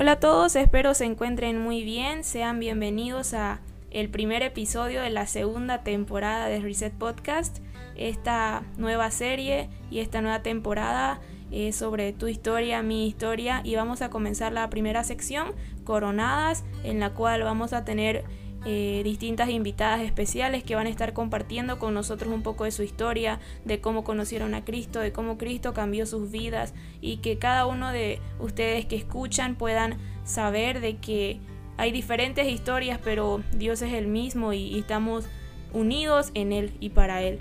Hola a todos, espero se encuentren muy bien. Sean bienvenidos a el primer episodio de la segunda temporada de Reset Podcast. Esta nueva serie y esta nueva temporada es sobre tu historia, mi historia y vamos a comenzar la primera sección, Coronadas, en la cual vamos a tener eh, distintas invitadas especiales que van a estar compartiendo con nosotros un poco de su historia, de cómo conocieron a Cristo, de cómo Cristo cambió sus vidas y que cada uno de ustedes que escuchan puedan saber de que hay diferentes historias, pero Dios es el mismo y, y estamos unidos en Él y para Él.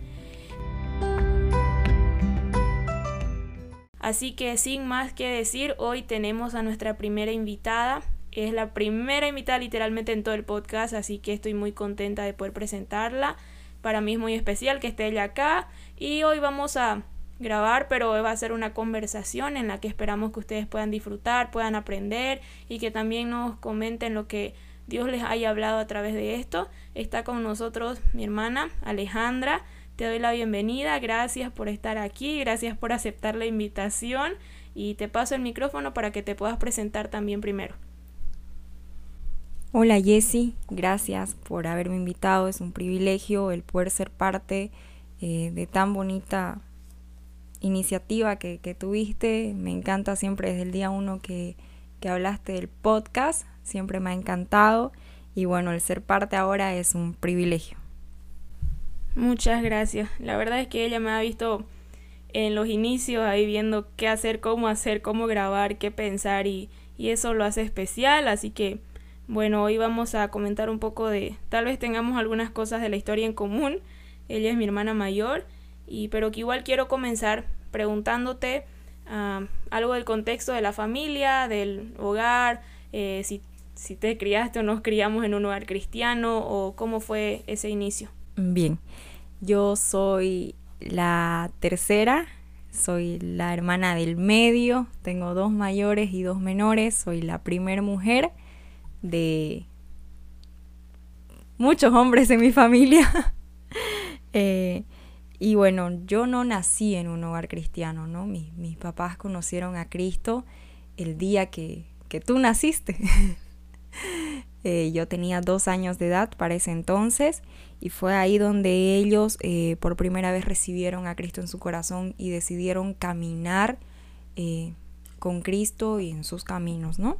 Así que sin más que decir, hoy tenemos a nuestra primera invitada. Es la primera invitada literalmente en todo el podcast, así que estoy muy contenta de poder presentarla. Para mí es muy especial que esté ella acá y hoy vamos a grabar, pero va a ser una conversación en la que esperamos que ustedes puedan disfrutar, puedan aprender y que también nos comenten lo que Dios les haya hablado a través de esto. Está con nosotros mi hermana Alejandra. Te doy la bienvenida, gracias por estar aquí, gracias por aceptar la invitación y te paso el micrófono para que te puedas presentar también primero. Hola Jessy, gracias por haberme invitado. Es un privilegio el poder ser parte eh, de tan bonita iniciativa que, que, tuviste. Me encanta siempre desde el día uno que, que hablaste del podcast. Siempre me ha encantado. Y bueno, el ser parte ahora es un privilegio. Muchas gracias. La verdad es que ella me ha visto en los inicios ahí viendo qué hacer, cómo hacer, cómo grabar, qué pensar y, y eso lo hace especial. Así que bueno, hoy vamos a comentar un poco de, tal vez tengamos algunas cosas de la historia en común. Ella es mi hermana mayor, y pero que igual quiero comenzar preguntándote uh, algo del contexto de la familia, del hogar, eh, si, te criaste o nos criamos en un hogar cristiano o cómo fue ese inicio. Bien, yo soy la tercera, soy la hermana del medio, tengo dos mayores y dos menores, soy la primer mujer de muchos hombres en mi familia. eh, y bueno, yo no nací en un hogar cristiano, ¿no? Mis, mis papás conocieron a Cristo el día que, que tú naciste. eh, yo tenía dos años de edad para ese entonces y fue ahí donde ellos eh, por primera vez recibieron a Cristo en su corazón y decidieron caminar con Cristo y en sus caminos, ¿no?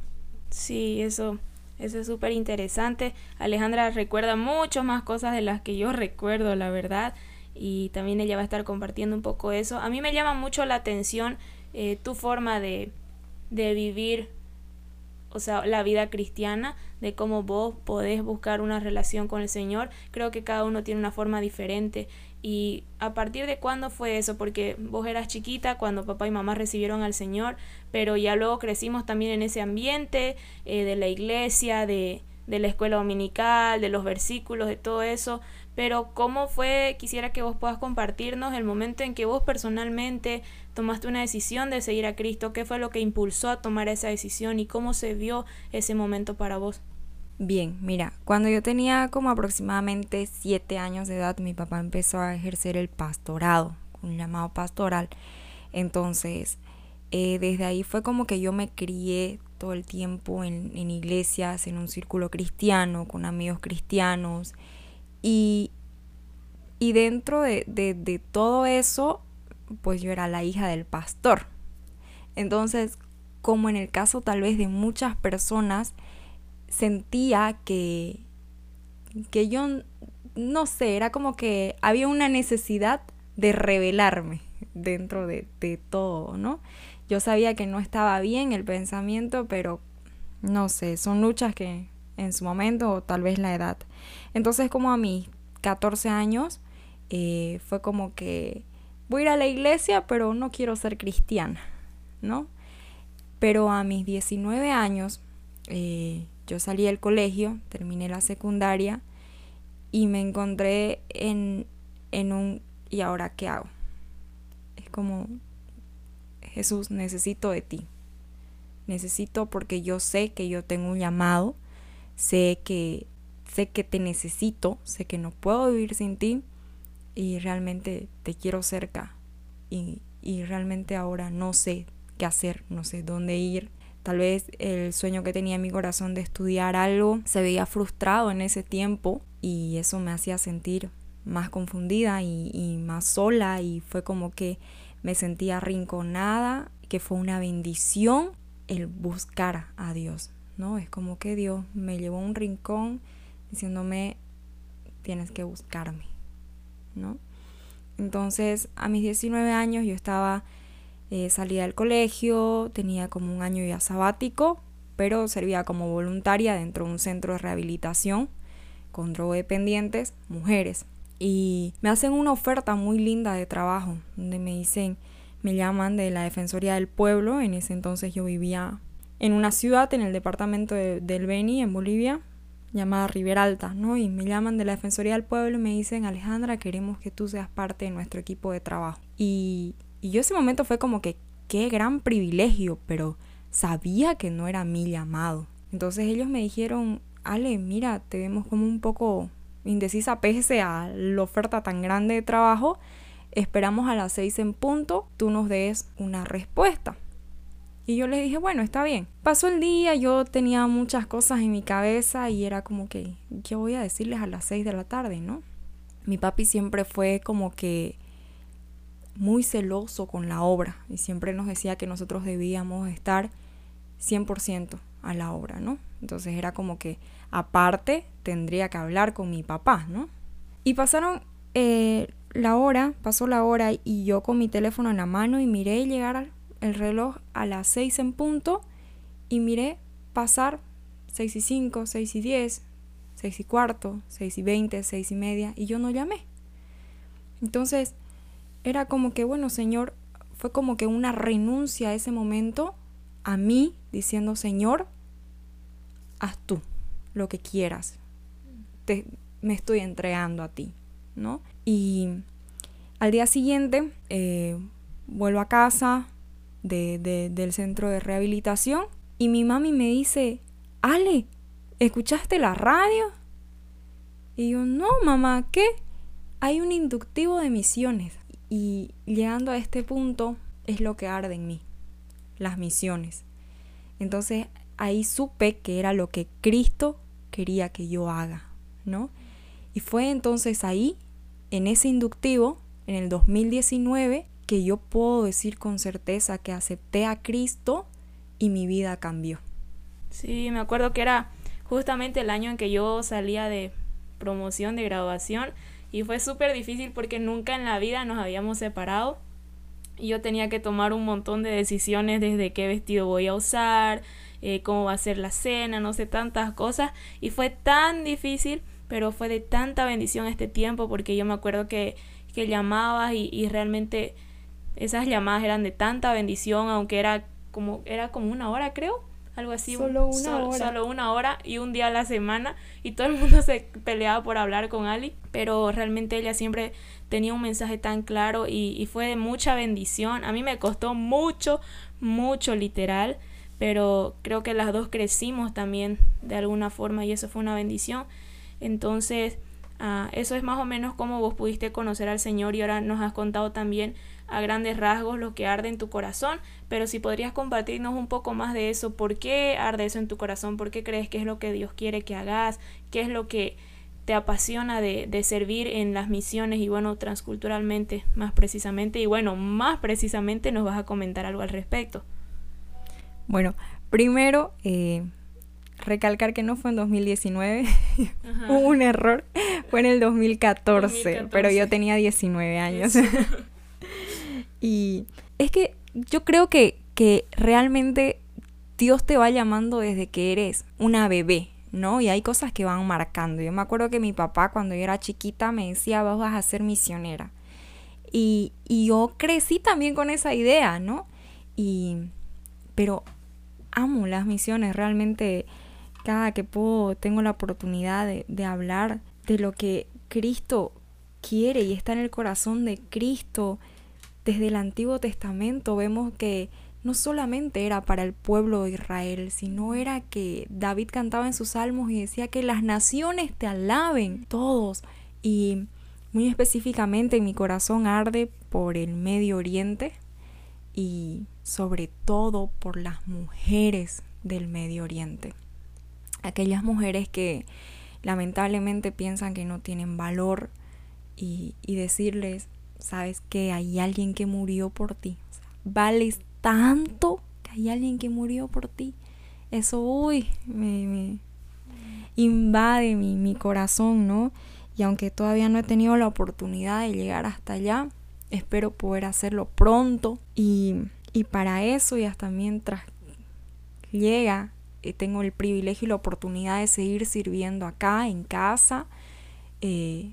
Sí, eso eso es súper interesante. Alejandra recuerda mucho más cosas de las que yo recuerdo, la verdad. Y también ella va a estar compartiendo un poco eso. A mí me llama mucho la atención eh, tu forma de, de vivir, o sea, la vida cristiana, de cómo vos podés buscar una relación con el Señor. Creo que cada uno tiene una forma diferente. Y a partir de cuándo fue eso, porque vos eras chiquita cuando papá y mamá recibieron al Señor, pero ya luego crecimos también en ese ambiente eh, de la iglesia, de, de la escuela dominical, de los versículos, de todo eso. Pero ¿cómo fue? Quisiera que vos puedas compartirnos el momento en que vos personalmente tomaste una decisión de seguir a Cristo. ¿Qué fue lo que impulsó a tomar esa decisión y cómo se vio ese momento para vos? Bien, mira, cuando yo tenía como aproximadamente siete años de edad, mi papá empezó a ejercer el pastorado, un llamado pastoral. Entonces, eh, desde ahí fue como que yo me crié todo el tiempo en, en iglesias, en un círculo cristiano, con amigos cristianos. Y, y dentro de, de, todo eso, pues yo era la hija del pastor. Entonces, como en el caso tal vez de muchas personas, sentía que, que yo, no sé, era como que había una necesidad de revelarme dentro de, de todo, ¿no? Yo sabía que no estaba bien el pensamiento, pero no sé, son luchas que en su momento o tal vez la edad. Entonces como a mis 14 años eh, fue como que voy a ir a la iglesia, pero no quiero ser cristiana, ¿no? Pero a mis 19 años eh, yo salí del colegio, terminé la secundaria y me encontré en, en un ¿y ahora qué hago? Es como, Jesús, necesito de ti. Necesito porque yo sé que yo tengo un llamado, sé que sé que te necesito, sé que no puedo vivir sin ti y realmente te quiero cerca y, y realmente ahora no sé qué hacer, no sé dónde ir, Tal vez el sueño que tenía en mi corazón de estudiar algo se veía frustrado en ese tiempo y eso me hacía sentir más confundida y, y más sola y fue como que me sentía arrinconada, que fue una bendición el buscar a Dios, ¿no? Es como que Dios me llevó a un rincón diciéndome, tienes que buscarme, ¿no? Entonces, a mis 19 años yo estaba, eh, salía del colegio, tenía como un año ya sabático, pero servía como voluntaria dentro de un centro de rehabilitación con drogodependientes, mujeres. Y me hacen una oferta muy linda de trabajo, donde me dicen, me llaman de la Defensoría del Pueblo, en ese entonces yo vivía en una ciudad en el departamento del Beni, en Bolivia, llamada Riberalta, ¿no? Y me llaman de la Defensoría del Pueblo y me dicen, Alejandra, queremos que tú seas parte de nuestro equipo de trabajo. Y, y yo ese momento fue como que, qué gran privilegio, pero sabía que no era mi llamado. Entonces ellos me dijeron, Ale, mira, te vemos como un poco indecisa pese a la oferta tan grande de trabajo. Esperamos a las seis en punto, tú nos des una respuesta. Y yo les dije, bueno, está bien. Pasó el día, yo tenía muchas cosas en mi cabeza y era como que, ¿qué voy a decirles a las 6 de la tarde, no? Mi papi siempre fue como que muy celoso con la obra y siempre nos decía que nosotros debíamos estar 100% a la obra, ¿no? Entonces era como que aparte tendría que hablar con mi papá, ¿no? Y pasaron eh, la hora, pasó la hora y yo con mi teléfono en la mano y miré llegar el reloj a las 6 en punto y miré pasar 6 y 5, 6 y 10, 6 y cuarto, 6 y 20, 6 y media y yo no llamé. Entonces era como que, bueno, Señor, fue como que una renuncia a ese momento a mí diciendo, Señor, haz tú lo que quieras. Te, me estoy entregando a ti, ¿no? Y al día siguiente eh, vuelvo a casa, de, del centro de rehabilitación y mi mami me dice, Ale, ¿escuchaste la radio? Y yo, no, mamá, ¿qué? Hay un inductivo de misiones. Y llegando a este punto es lo que arde en mí, las misiones. Entonces ahí supe que era lo que Cristo quería que yo haga, ¿no? Y fue entonces ahí, en ese inductivo, en el 2019, que yo puedo decir con certeza que acepté a Cristo y mi vida cambió. Sí, me acuerdo que era justamente el año en que yo salía de promoción de graduación y fue súper difícil porque nunca en la vida nos habíamos separado y yo tenía que tomar un montón de decisiones desde qué vestido voy a usar, eh, cómo va a ser la cena, no sé, tantas cosas y fue tan difícil, pero fue de tanta bendición este tiempo porque yo me acuerdo que, que llamabas y, y realmente esas llamadas eran de tanta bendición, aunque era como, era como una hora, creo. Algo así. Solo una hora. Solo una hora y un día a la semana. Y todo el mundo se peleaba por hablar con Ali. Pero realmente ella siempre tenía un mensaje tan claro y, y fue de mucha bendición. A mí me costó mucho, mucho literal. Pero creo que las dos crecimos también de alguna forma y eso fue una bendición. Entonces, ah, eso es más o menos como vos pudiste conocer al Señor y ahora nos has contado también a grandes rasgos lo que arde en tu corazón, pero si podrías compartirnos un poco más de eso, ¿por qué arde eso en tu corazón? ¿Por qué crees que es lo que Dios quiere que hagas? ¿Qué es lo que te apasiona de, de servir en las misiones y bueno, transculturalmente más precisamente? Y bueno, más precisamente nos vas a comentar algo al respecto. Bueno, primero, eh, recalcar que no fue en 2019, hubo un error, fue en el 2014, 2014. pero yo tenía 19 años. Y es que yo creo que, que realmente Dios te va llamando desde que eres una bebé, ¿no? Y hay cosas que van marcando. Yo me acuerdo que mi papá cuando yo era chiquita me decía, vas a ser misionera. Y, y yo crecí también con esa idea, ¿no? Y, pero amo las misiones, realmente cada que puedo tengo la oportunidad de, de hablar de lo que Cristo quiere y está en el corazón de Cristo desde el Antiguo Testamento vemos que no solamente era para el pueblo de Israel, sino era que David cantaba en sus salmos y decía que las naciones te alaben todos. Y muy específicamente mi corazón arde por el Medio Oriente y sobre todo por las mujeres del Medio Oriente. Aquellas mujeres que lamentablemente piensan que no tienen valor y, decirles, sabes que hay alguien que murió por ti. vales tanto que hay alguien que murió por ti. Eso, uy, me, invade mi, mi corazón, ¿no? Y aunque todavía no he tenido la oportunidad de llegar hasta allá, espero poder hacerlo pronto. Y, y para eso, y hasta mientras llega, eh, tengo el privilegio y la oportunidad de seguir sirviendo acá, en casa, eh,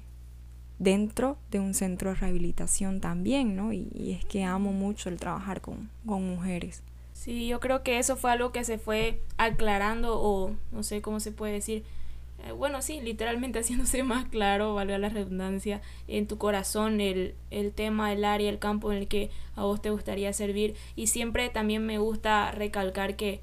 dentro de un centro de rehabilitación también, ¿no? Y, es que amo mucho el trabajar con, con mujeres. Sí, yo creo que eso fue algo que se fue aclarando o no sé cómo se puede decir. Eh, bueno, sí, literalmente haciéndose más claro, valga la redundancia, en tu corazón el, el tema, el área, el campo en el que a vos te gustaría servir. Y siempre también me gusta recalcar que,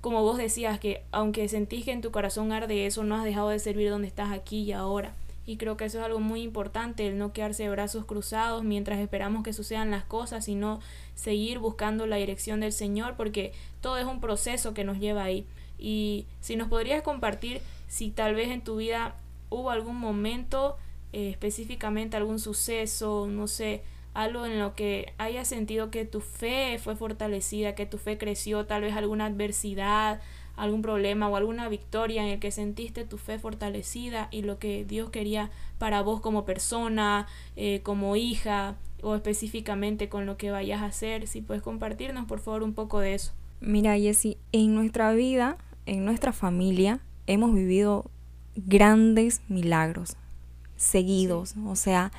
como vos decías, que aunque sentís que en tu corazón arde eso, no has dejado de servir donde estás aquí y ahora. Y creo que eso es algo muy importante, el no quedarse de brazos cruzados mientras esperamos que sucedan las cosas, sino seguir buscando la dirección del Señor, porque todo es un proceso que nos lleva ahí. Y si nos podrías compartir si tal vez en tu vida hubo algún momento, eh, específicamente algún suceso, no sé, algo en lo que hayas sentido que tu fe fue fortalecida, que tu fe creció, tal vez alguna adversidad, algún problema o alguna victoria en el que sentiste tu fe fortalecida y lo que Dios quería para vos como persona, eh, como hija o específicamente con lo que vayas a hacer. Si puedes compartirnos por favor un poco de eso. Mira Jessy, en nuestra vida, en nuestra familia, hemos vivido grandes milagros seguidos. O sea,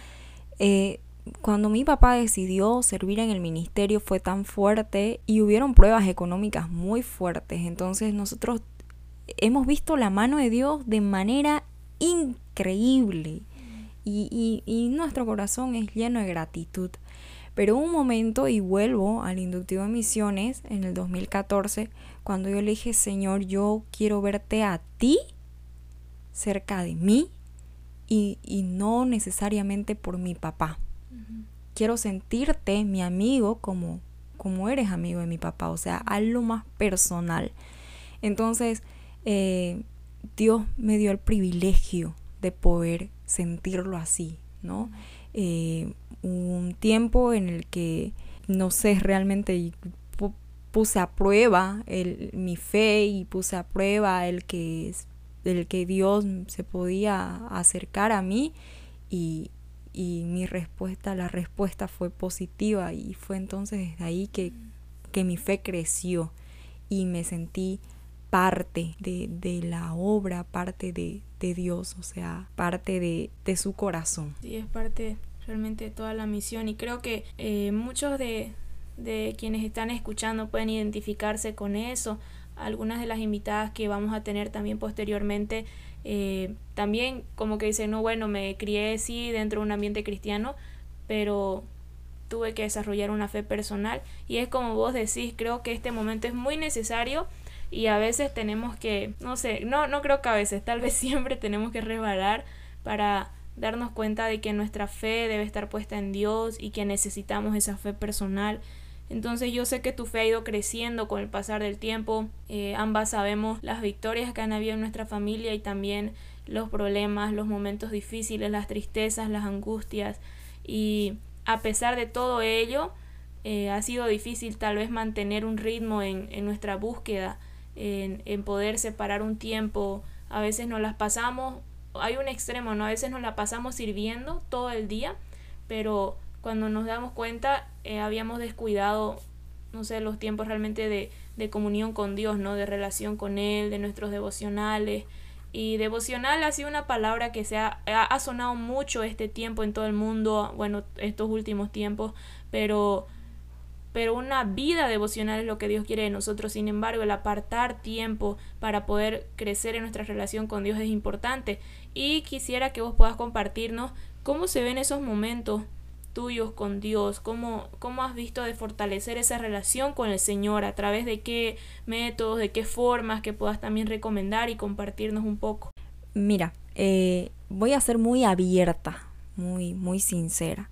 eh, cuando mi papá decidió servir en el ministerio fue tan fuerte y hubieron pruebas económicas muy fuertes. Entonces nosotros hemos visto la mano de Dios de manera increíble y, y, nuestro corazón es lleno de gratitud. Pero un momento, y vuelvo al inductivo de misiones en el 2014, cuando yo le dije, Señor, yo quiero verte a ti cerca de mí y, y no necesariamente por mi papá. Quiero sentirte mi amigo como, como eres amigo de mi papá, o sea, algo más personal. Entonces, eh, Dios me dio el privilegio de poder sentirlo así, ¿no? Eh, un tiempo en el que, no sé, realmente puse a prueba el, mi fe y puse a prueba el que, el que Dios se podía acercar a mí y, y mi respuesta, la respuesta fue positiva y fue entonces desde ahí que, que mi fe creció y me sentí parte de, de la obra, parte de, de, Dios, o sea, parte de, de su corazón. Sí, es parte realmente de toda la misión y creo que eh, muchos de, de quienes están escuchando pueden identificarse con eso. Algunas de las invitadas que vamos a tener también posteriormente eh, también como que dice, no, bueno, me crié sí dentro de un ambiente cristiano, pero tuve que desarrollar una fe personal y es como vos decís, creo que este momento es muy necesario y a veces tenemos que, no sé, no, no creo que a veces, tal vez siempre tenemos que resbalar para darnos cuenta de que nuestra fe debe estar puesta en Dios y que necesitamos esa fe personal entonces yo sé que tu fe ha ido creciendo con el pasar del tiempo. Eh, ambas sabemos las victorias que han habido en nuestra familia y también los problemas, los momentos difíciles, las tristezas, las angustias. Y a pesar de todo ello, eh, ha sido difícil tal vez mantener un ritmo en, en nuestra búsqueda, en, en, poder separar un tiempo. A veces nos las pasamos, hay un extremo, ¿no? A veces nos la pasamos sirviendo todo el día, pero cuando nos damos cuenta eh, habíamos descuidado, no sé, los tiempos realmente de, de comunión con Dios, ¿no? De relación con Él, de nuestros devocionales. Y devocional ha sido una palabra que se ha, ha, sonado mucho este tiempo en todo el mundo, bueno, estos últimos tiempos, pero, pero una vida devocional es lo que Dios quiere de nosotros. Sin embargo, el apartar tiempo para poder crecer en nuestra relación con Dios es importante. Y quisiera que vos puedas compartirnos cómo se ven esos momentos tuyos con Dios? ¿Cómo, ¿Cómo has visto de fortalecer esa relación con el Señor? ¿A través de qué métodos, de qué formas que puedas también recomendar y compartirnos un poco? Mira, eh, voy a ser muy abierta, muy, muy sincera.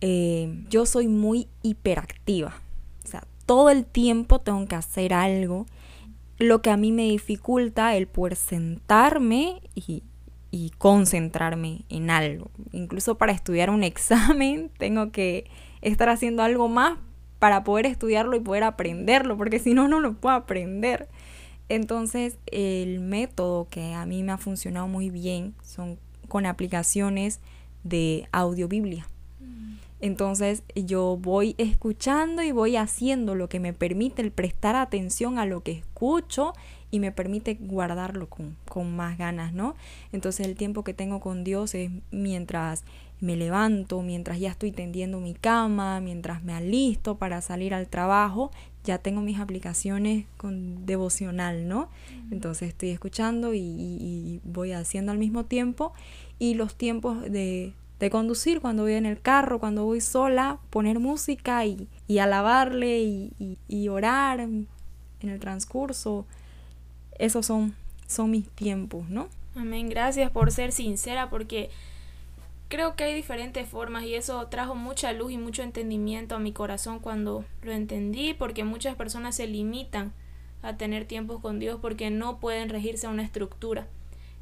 Eh, yo soy muy hiperactiva. O sea, todo el tiempo tengo que hacer algo, lo que a mí me dificulta el poder sentarme y, y concentrarme en algo. Incluso para estudiar un examen tengo que estar haciendo algo más para poder estudiarlo y poder aprenderlo, porque si no, no lo puedo aprender. Entonces, el método que a mí me ha funcionado muy bien son con aplicaciones de audiobiblia. Mm. Entonces yo voy escuchando y voy haciendo lo que me permite el prestar atención a lo que escucho y me permite guardarlo con, con, más ganas, ¿no? Entonces el tiempo que tengo con Dios es mientras me levanto, mientras ya estoy tendiendo mi cama, mientras me alisto para salir al trabajo, ya tengo mis aplicaciones con devocional, ¿no? Entonces estoy escuchando y, y voy haciendo al mismo tiempo y los tiempos de, de conducir cuando voy en el carro, cuando voy sola, poner música y, y alabarle y, y, orar en el transcurso. Esos son, son mis tiempos, ¿no? Amén, gracias por ser sincera porque creo que hay diferentes formas y eso trajo mucha luz y mucho entendimiento a mi corazón cuando lo entendí porque muchas personas se limitan a tener tiempos con Dios porque no pueden regirse a una estructura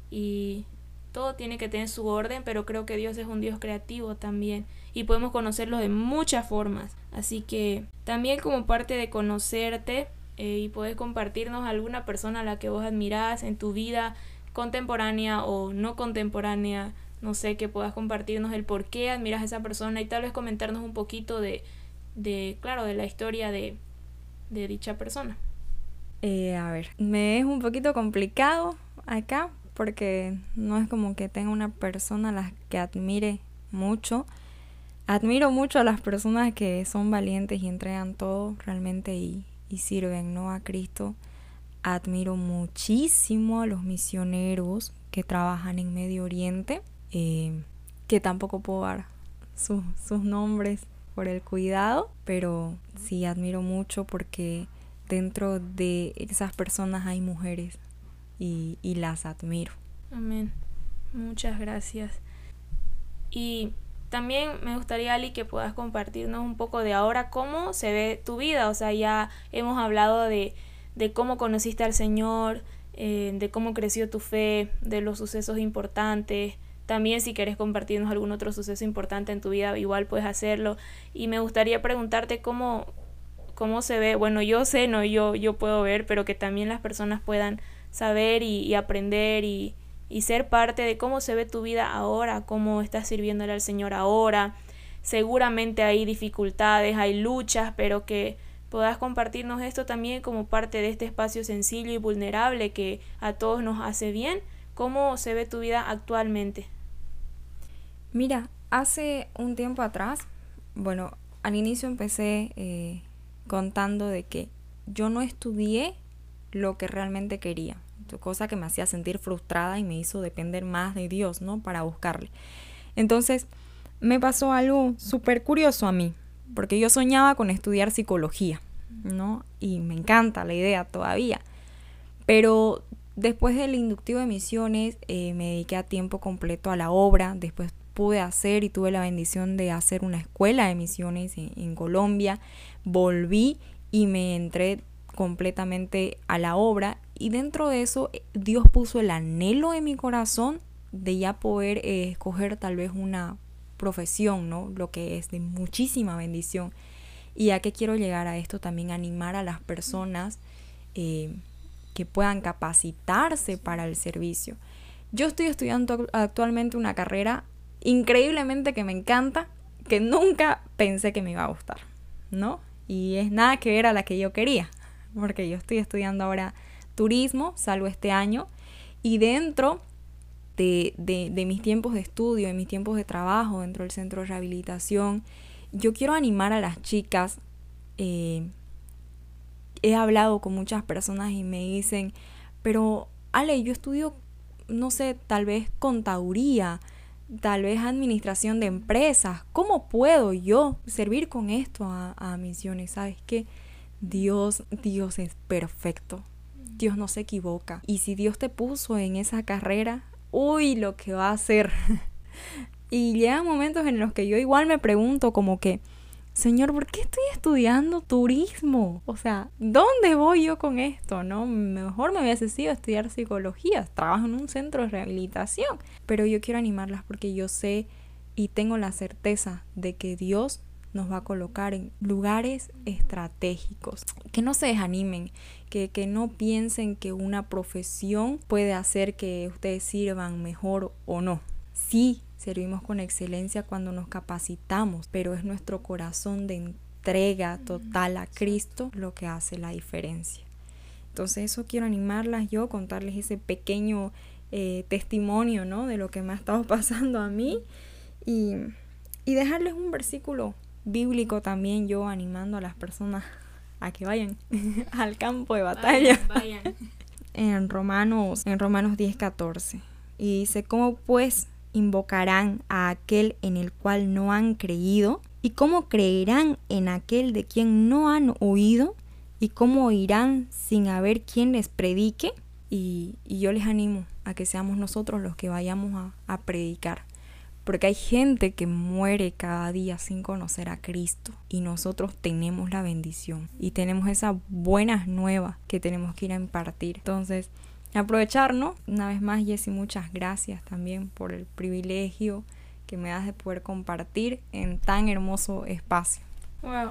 y todo tiene que tener su orden, pero creo que Dios es un Dios creativo también y podemos conocerlo de muchas formas. Así que también como parte de conocerte eh, y puedes compartirnos alguna persona a la que vos admirás en tu vida contemporánea o no contemporánea, no sé, que puedas compartirnos el por qué admiras a esa persona y tal vez comentarnos un poquito de, de claro, de la historia de, de dicha persona. Eh, a ver, me es un poquito complicado acá porque no es como que tenga una persona a la que admire mucho. Admiro mucho a las personas que son valientes y entregan todo realmente y, sirven ¿no? a Cristo. Admiro muchísimo a los misioneros que trabajan en Medio Oriente, eh, que tampoco puedo dar sus nombres por el cuidado, pero sí admiro mucho porque dentro de esas personas hay mujeres y, y las admiro. Amén. Muchas gracias. Y también me gustaría, Ali, que puedas compartirnos un poco de ahora cómo se ve tu vida. O sea, ya hemos hablado de, de cómo conociste al Señor, eh, de cómo creció tu fe, de los sucesos importantes. También si quieres compartirnos algún otro suceso importante en tu vida, igual puedes hacerlo. Y me gustaría preguntarte cómo, cómo se ve. Bueno, yo sé, no, yo, yo puedo ver, pero que también las personas puedan saber y, aprender y, y ser parte de cómo se ve tu vida ahora, cómo estás sirviéndole al Señor ahora. Seguramente hay dificultades, hay luchas, pero que puedas compartirnos esto también como parte de este espacio sencillo y vulnerable que a todos nos hace bien. ¿Cómo se ve tu vida actualmente? Mira, hace un tiempo atrás, bueno, al inicio empecé eh, contando de que yo no estudié lo que realmente quería, cosa que me hacía sentir frustrada y me hizo depender más de Dios, ¿no? Para buscarle. Entonces, me pasó algo súper curioso a mí, porque yo soñaba con estudiar psicología, ¿no? Y me encanta la idea todavía. Pero después del inductivo de misiones eh, me dediqué a tiempo completo a la obra, después pude hacer y tuve la bendición de hacer una escuela de misiones en Colombia, volví y me entré completamente a la obra y dentro de eso eh, Dios puso el anhelo en mi corazón de ya poder eh, escoger tal vez una profesión, ¿no? Lo que es de muchísima bendición. ¿Y a qué quiero llegar a esto? También animar a las personas eh, que puedan capacitarse para el servicio. Yo estoy estudiando actualmente una carrera increíblemente que me encanta, que nunca pensé que me iba a gustar, ¿no? Y es nada que ver a la que yo quería porque yo estoy estudiando ahora turismo, salgo este año, y dentro de, de, mis tiempos de estudio, de mis tiempos de trabajo dentro del centro de rehabilitación, yo quiero animar a las chicas. Eh, he hablado con muchas personas y me dicen, pero Ale, yo estudio, no sé, tal vez contaduría, tal vez administración de empresas. ¿Cómo puedo yo servir con esto a, a misiones? ¿Sabes qué? Dios, Dios es perfecto. Dios no se equivoca. Y si Dios te puso en esa carrera, uy, lo que va a hacer. y llegan momentos en los que yo igual me pregunto como que, Señor, ¿por qué estoy estudiando turismo? O sea, ¿dónde voy yo con esto? No, mejor me hubiese sido estudiar psicología. Trabajo en un centro de rehabilitación. Pero yo quiero animarlas porque yo sé y tengo la certeza de que Dios nos va a colocar en lugares estratégicos. Que no se desanimen, que, que no piensen que una profesión puede hacer que ustedes sirvan mejor o no. Sí, servimos con excelencia cuando nos capacitamos, pero es nuestro corazón de entrega total a Cristo lo que hace la diferencia. Entonces eso quiero animarlas yo, contarles ese pequeño eh, testimonio ¿no? de lo que me ha estado pasando a mí y, y dejarles un versículo bíblico también yo animando a las personas a que vayan al campo de batalla. en Romanos, en Romanos 10, 14. Y dice, ¿cómo pues invocarán a aquel en el cual no han creído? ¿Y cómo creerán en aquel de quien no han oído? ¿Y cómo oirán sin haber quien les predique? Y, y yo les animo a que seamos nosotros los que vayamos a, a predicar porque hay gente que muere cada día sin conocer a Cristo y nosotros tenemos la bendición y tenemos esas buenas nuevas que tenemos que ir a impartir. Entonces, aprovecharnos. Una vez más, Jessy, muchas gracias también por el privilegio que me das de poder compartir en tan hermoso espacio. Wow,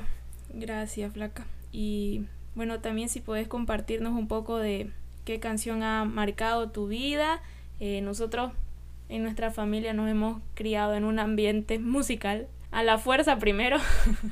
gracias, Flaca. Y bueno, también si puedes compartirnos un poco de qué canción ha marcado tu vida. Eh, nosotros en nuestra familia nos hemos criado en un ambiente musical, a la fuerza primero,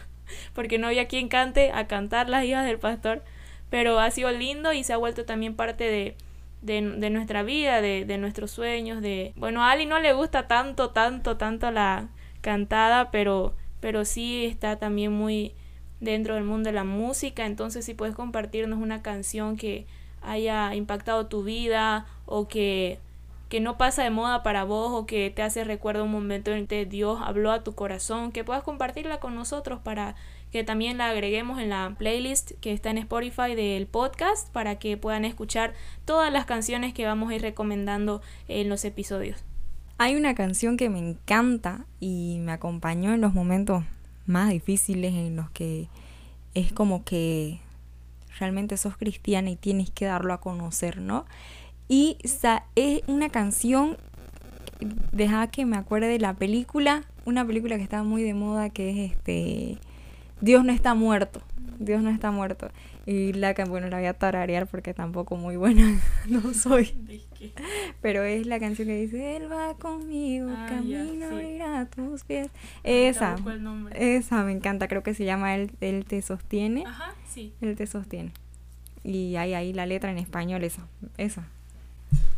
porque no había quien cante, a cantar las hijas del pastor, pero ha sido lindo y se ha vuelto también parte de, de, nuestra vida, de, de, nuestros sueños, de... Bueno, a Ali no le gusta tanto, tanto, tanto la cantada, pero, pero sí está también muy dentro del mundo de la música, entonces si puedes compartirnos una canción que haya impactado tu vida o que que no pasa de moda para vos o que te hace recuerdo un momento en que Dios habló a tu corazón, que puedas compartirla con nosotros para que también la agreguemos en la playlist que está en Spotify del podcast para que puedan escuchar todas las canciones que vamos a ir recomendando en los episodios. Hay una canción que me encanta y me acompañó en los momentos más difíciles en los que es como que realmente sos cristiana y tienes que darlo a conocer, ¿no? Y es una canción, deja que me acuerde de la película, una película que estaba muy de moda que es este Dios no está muerto. Dios no está muerto. Y la bueno, la voy a tararear porque tampoco muy buena no soy. Pero es la canción que dice, Él va conmigo, ah, camino irá a tus pies. Esa, esa me encanta, creo que se llama Él, Él te sostiene. Ajá, sí. Él te sostiene. Y hay ahí la letra en español, esa, esa.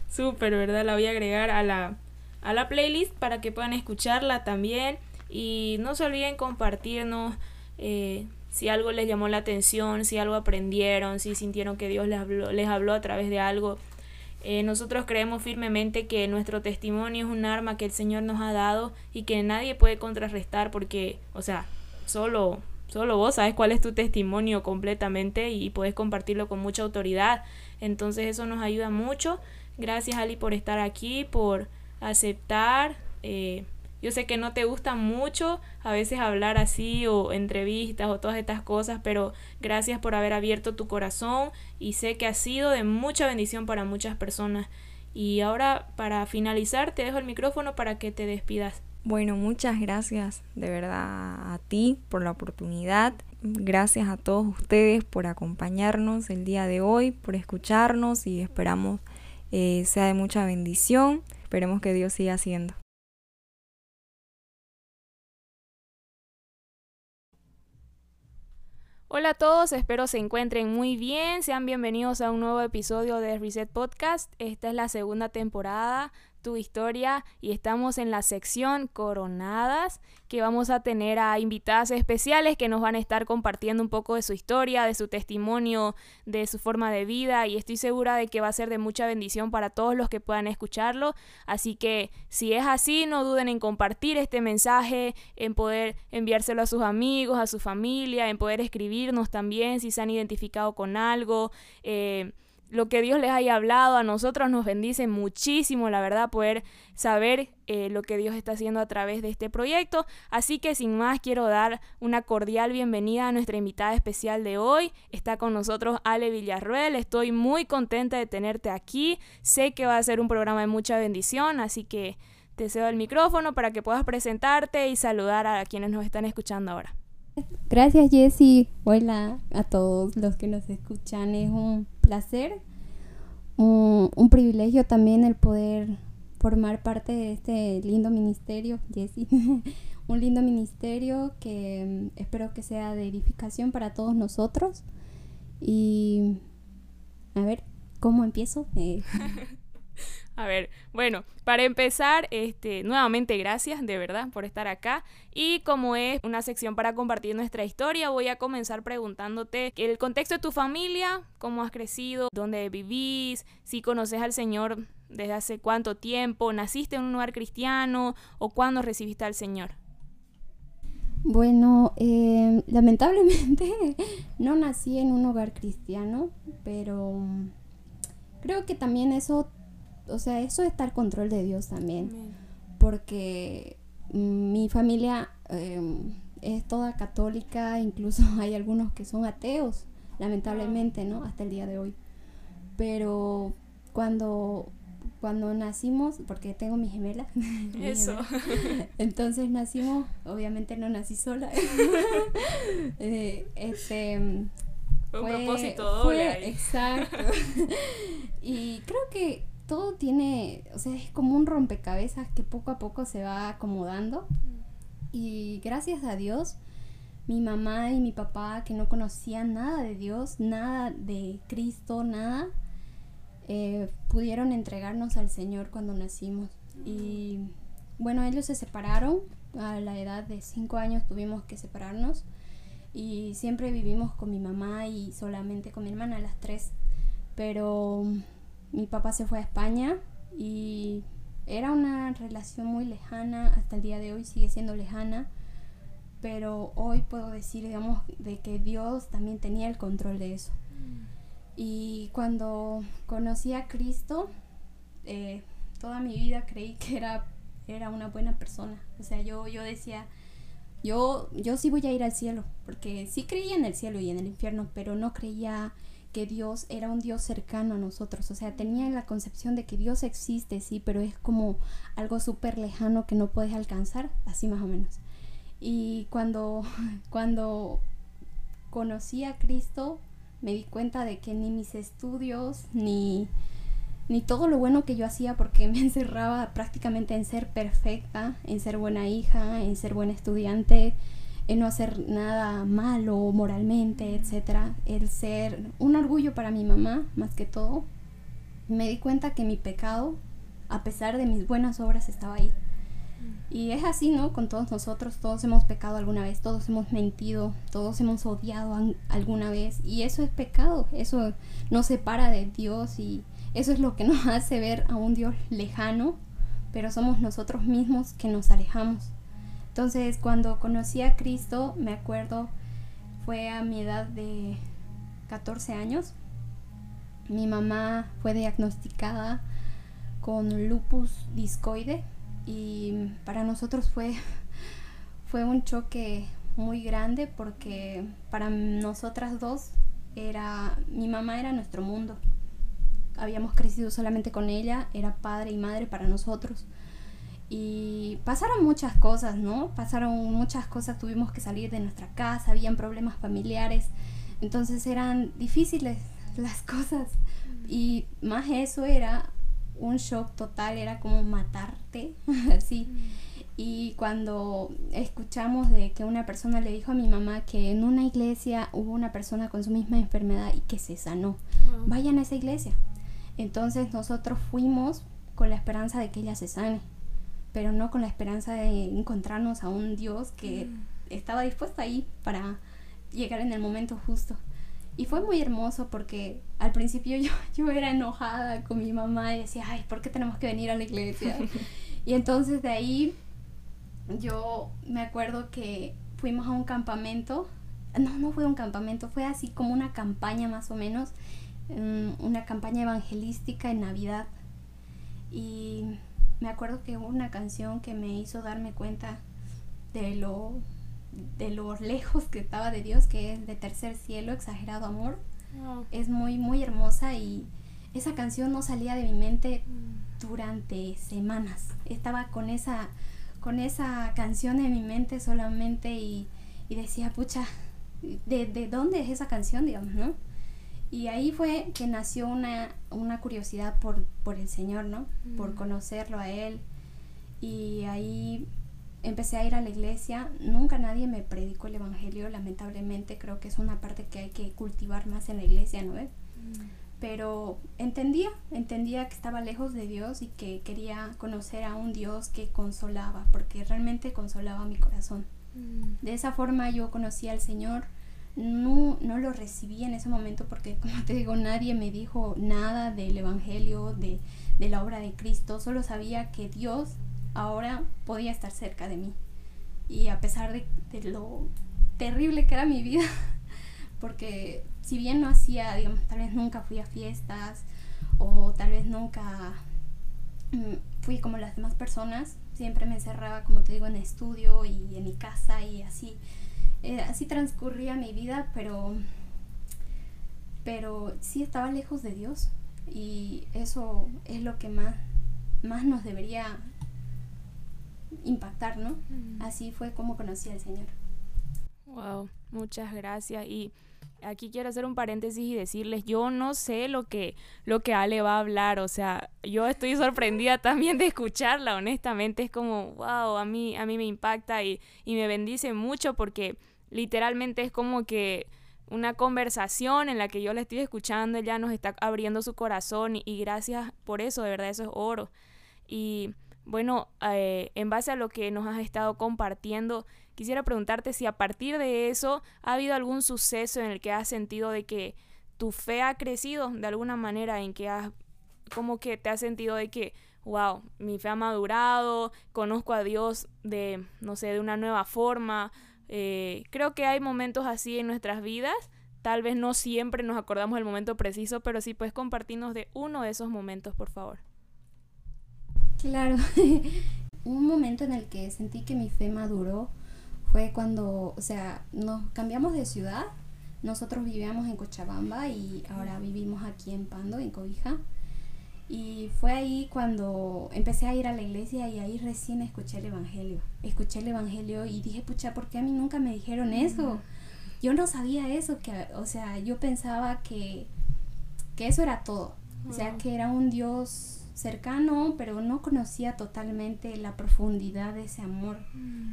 Súper, ¿verdad? La voy a agregar a la, a la playlist para que puedan escucharla también. Y no se olviden compartirnos eh, si algo les llamó la atención, si algo aprendieron, si sintieron que Dios les habló, les habló a través de algo. Eh, nosotros creemos firmemente que nuestro testimonio es un arma que el Señor nos ha dado y que nadie puede contrarrestar porque, o sea, solo, solo vos sabes cuál es tu testimonio completamente y puedes compartirlo con mucha autoridad. Entonces eso nos ayuda mucho Gracias Ali por estar aquí, por aceptar. Eh, yo sé que no te gusta mucho a veces hablar así o entrevistas o todas estas cosas, pero gracias por haber abierto tu corazón y sé que ha sido de mucha bendición para muchas personas. Y ahora para finalizar te dejo el micrófono para que te despidas. Bueno, muchas gracias de verdad a ti por la oportunidad. Gracias a todos ustedes por acompañarnos el día de hoy, por escucharnos y esperamos eh, sea de mucha bendición. Esperemos que Dios siga haciendo. Hola a todos, espero se encuentren muy bien. Sean bienvenidos a un nuevo episodio de Reset Podcast. Esta es la segunda temporada tu historia y estamos en la sección coronadas que vamos a tener a invitadas especiales que nos van a estar compartiendo un poco de su historia, de su testimonio, de su forma de vida y estoy segura de que va a ser de mucha bendición para todos los que puedan escucharlo. Así que si es así, no duden en compartir este mensaje, en poder enviárselo a sus amigos, a su familia, en poder escribirnos también si se han identificado con algo. Eh, lo que Dios les haya hablado. A nosotros nos bendice muchísimo, la verdad, poder saber eh, lo que Dios está haciendo a través de este proyecto. Así que sin más, quiero dar una cordial bienvenida a nuestra invitada especial de hoy. Está con nosotros Ale Villarruel. Estoy muy contenta de tenerte aquí. Sé que va a ser un programa de mucha bendición, así que te cedo el micrófono para que puedas presentarte y saludar a quienes nos están escuchando ahora. Gracias Jessy. Hola a todos los que nos escuchan. Es un placer, un, privilegio también el poder formar parte de este lindo ministerio, Jessy. un lindo ministerio que mm, espero que sea de edificación para todos nosotros. Y a ver, ¿cómo empiezo? Eh, a ver, bueno, para empezar, este, nuevamente gracias de verdad por estar acá. Y como es una sección para compartir nuestra historia, voy a comenzar preguntándote el contexto de tu familia, cómo has crecido, dónde vivís, si conoces al Señor desde hace cuánto tiempo, naciste en un lugar cristiano o cuándo recibiste al Señor. Bueno, eh, lamentablemente no nací en un hogar cristiano, pero creo que también eso o sea, eso está al control de Dios también. Porque mi familia em, es toda católica, incluso hay algunos que son ateos, lamentablemente, ¿no? Hasta el día de hoy. Pero cuando cuando nacimos, porque tengo mi gemela. Eso. entonces nacimos, obviamente no nací sola. eh, este, un propósito doble. Exacto. y creo que todo tiene, o sea, es como un rompecabezas que poco a poco se va acomodando. Y gracias a Dios, mi mamá y mi papá, que no conocían nada de Dios, nada de Cristo, nada, eh, pudieron entregarnos al Señor cuando nacimos. Y bueno, ellos se separaron, a la edad de cinco años tuvimos que separarnos y siempre vivimos con mi mamá y solamente con mi hermana, las tres. Pero mi papá se fue a España y era una relación muy lejana, hasta el día de hoy sigue siendo lejana, pero hoy puedo decir, digamos, de que Dios también tenía el control de eso. Mm. Y cuando conocí a Cristo, eh, toda mi vida creí que era, era una buena persona. O sea, yo, yo decía, yo, yo sí voy a ir al cielo, porque sí creía en el cielo y en el infierno, pero no creía que Dios era un Dios cercano a nosotros. O sea, tenía la concepción de que Dios existe, sí, pero es como algo súper lejano que no puedes alcanzar, así más o menos. Y cuando, cuando conocí a Cristo, me di cuenta de que ni mis estudios, ni, ni todo lo bueno que yo hacía, porque me encerraba prácticamente en ser perfecta, en ser buena hija, en ser buena estudiante, el no hacer nada malo moralmente, etcétera, el ser un orgullo para mi mamá más que todo. Me di cuenta que mi pecado, a pesar de mis buenas obras, estaba ahí. Y es así, ¿no? Con todos nosotros, todos hemos pecado alguna vez, todos hemos mentido, todos hemos odiado alguna vez. Y eso es pecado, eso nos separa de Dios y eso es lo que nos hace ver a un Dios lejano, pero somos nosotros mismos que nos alejamos. Entonces, cuando conocí a Cristo, me acuerdo, fue a mi edad de 14 años. Mi mamá fue diagnosticada con lupus discoide y para nosotros fue, fue un choque muy grande porque para nosotras dos era mi mamá era nuestro mundo. Habíamos crecido solamente con ella, era padre y madre para nosotros. Y pasaron muchas cosas, ¿no? Pasaron muchas cosas, tuvimos que salir de nuestra casa, habían problemas familiares, entonces eran difíciles las cosas. Y más eso era un shock total, era como matarte, así. Y cuando escuchamos de que una persona le dijo a mi mamá que en una iglesia hubo una persona con su misma enfermedad y que se sanó, vayan a esa iglesia. Entonces nosotros fuimos con la esperanza de que ella se sane pero no con la esperanza de encontrarnos a un Dios que mm. estaba dispuesto ahí para llegar en el momento justo. Y fue muy hermoso porque al principio yo, yo era enojada con mi mamá y decía, ay, ¿por qué tenemos que venir a la iglesia? y entonces de ahí yo me acuerdo que fuimos a un campamento, no, no fue un campamento, fue así como una campaña más o menos, mm, una campaña evangelística en Navidad. Y me acuerdo que hubo una canción que me hizo darme cuenta de lo, de lo lejos que estaba de Dios, que es de Tercer Cielo, Exagerado Amor. Es muy, muy hermosa y esa canción no salía de mi mente durante semanas. Estaba con esa, con esa canción en mi mente solamente y, y decía, pucha, ¿de, ¿de, dónde es esa canción, digamos, no? Y ahí fue que nació una, una curiosidad por, por el Señor, ¿no? Por conocerlo a Él. Y ahí empecé a ir a la iglesia. Nunca nadie me predicó el Evangelio, lamentablemente. Creo que es una parte que hay que cultivar más en la iglesia, ¿no? Mm. Pero entendía, entendía que estaba lejos de Dios y que quería conocer a un Dios que consolaba, porque realmente consolaba mi corazón. Mm. De esa forma yo conocí al Señor no, no lo recibí en ese momento porque, como te digo, nadie me dijo nada del Evangelio, de, la obra de Cristo. Solo sabía que Dios ahora podía estar cerca de mí. Y a pesar de, lo terrible que era mi vida, porque si bien no hacía, digamos, tal vez nunca fui a fiestas o tal vez nunca mm, fui como las demás personas, siempre me encerraba, como te digo, en estudio y en mi casa y así eh, así transcurría mi vida, pero, pero sí estaba lejos de Dios y eso es lo que más, más nos debería impactar, ¿no? Así fue como conocí al Señor. Wow, muchas gracias y aquí quiero hacer un paréntesis y decirles, yo no sé lo que, lo que Ale va a hablar, o sea, yo estoy sorprendida también de escucharla, honestamente, es como, wow, a mí, a mí me impacta y, y me bendice mucho porque literalmente es como que una conversación en la que yo le estoy escuchando, ella nos está abriendo su corazón y, gracias por eso, de verdad eso es oro. Y bueno, eh, en base a lo que nos has estado compartiendo, quisiera preguntarte si a partir de eso ha habido algún suceso en el que has sentido de que tu fe ha crecido de alguna manera, en que has, como que te has sentido de que, wow, mi fe ha madurado, conozco a Dios de, no sé, de una nueva forma, eh, creo que hay momentos así en nuestras vidas. Tal vez no siempre nos acordamos del momento preciso, pero sí puedes compartirnos de uno de esos momentos, por favor. Claro. Un momento en el que sentí que mi fe maduró fue cuando, o sea, nos cambiamos de ciudad. Nosotros vivíamos en Cochabamba y ahora vivimos aquí en Pando, en Cobija. Y fue ahí cuando empecé a ir a la iglesia y ahí recién escuché el Evangelio. Escuché el Evangelio y dije, pucha, ¿por qué a mí nunca me dijeron eso? Yo no sabía eso, que, o sea, yo pensaba que, que eso era todo. O sea, que era un Dios cercano, pero no conocía totalmente la profundidad de ese amor.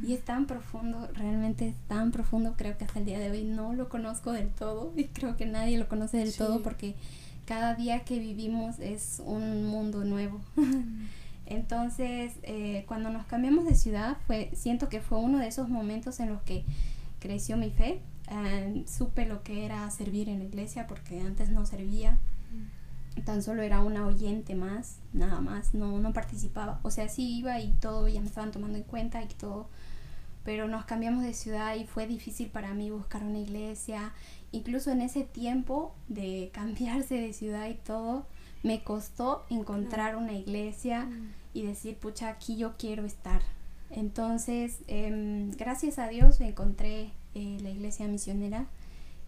Y es tan profundo, realmente es tan profundo, creo que hasta el día de hoy no lo conozco del todo y creo que nadie lo conoce del todo porque cada día que vivimos es un mundo nuevo. Entonces, eh, cuando nos cambiamos de ciudad, fue, siento que fue uno de esos momentos en los que creció mi fe. Eh, supe lo que era servir en la iglesia porque antes no servía. Tan solo era una oyente más, nada más, no, no participaba. O sea, sí iba y todo, ya me estaban tomando en cuenta y todo. Pero nos cambiamos de ciudad y fue difícil para mí buscar una iglesia incluso en ese tiempo de cambiarse de ciudad y todo, me costó encontrar una iglesia y decir, pucha, aquí yo quiero estar. Entonces, em, gracias a Dios encontré eh, la iglesia misionera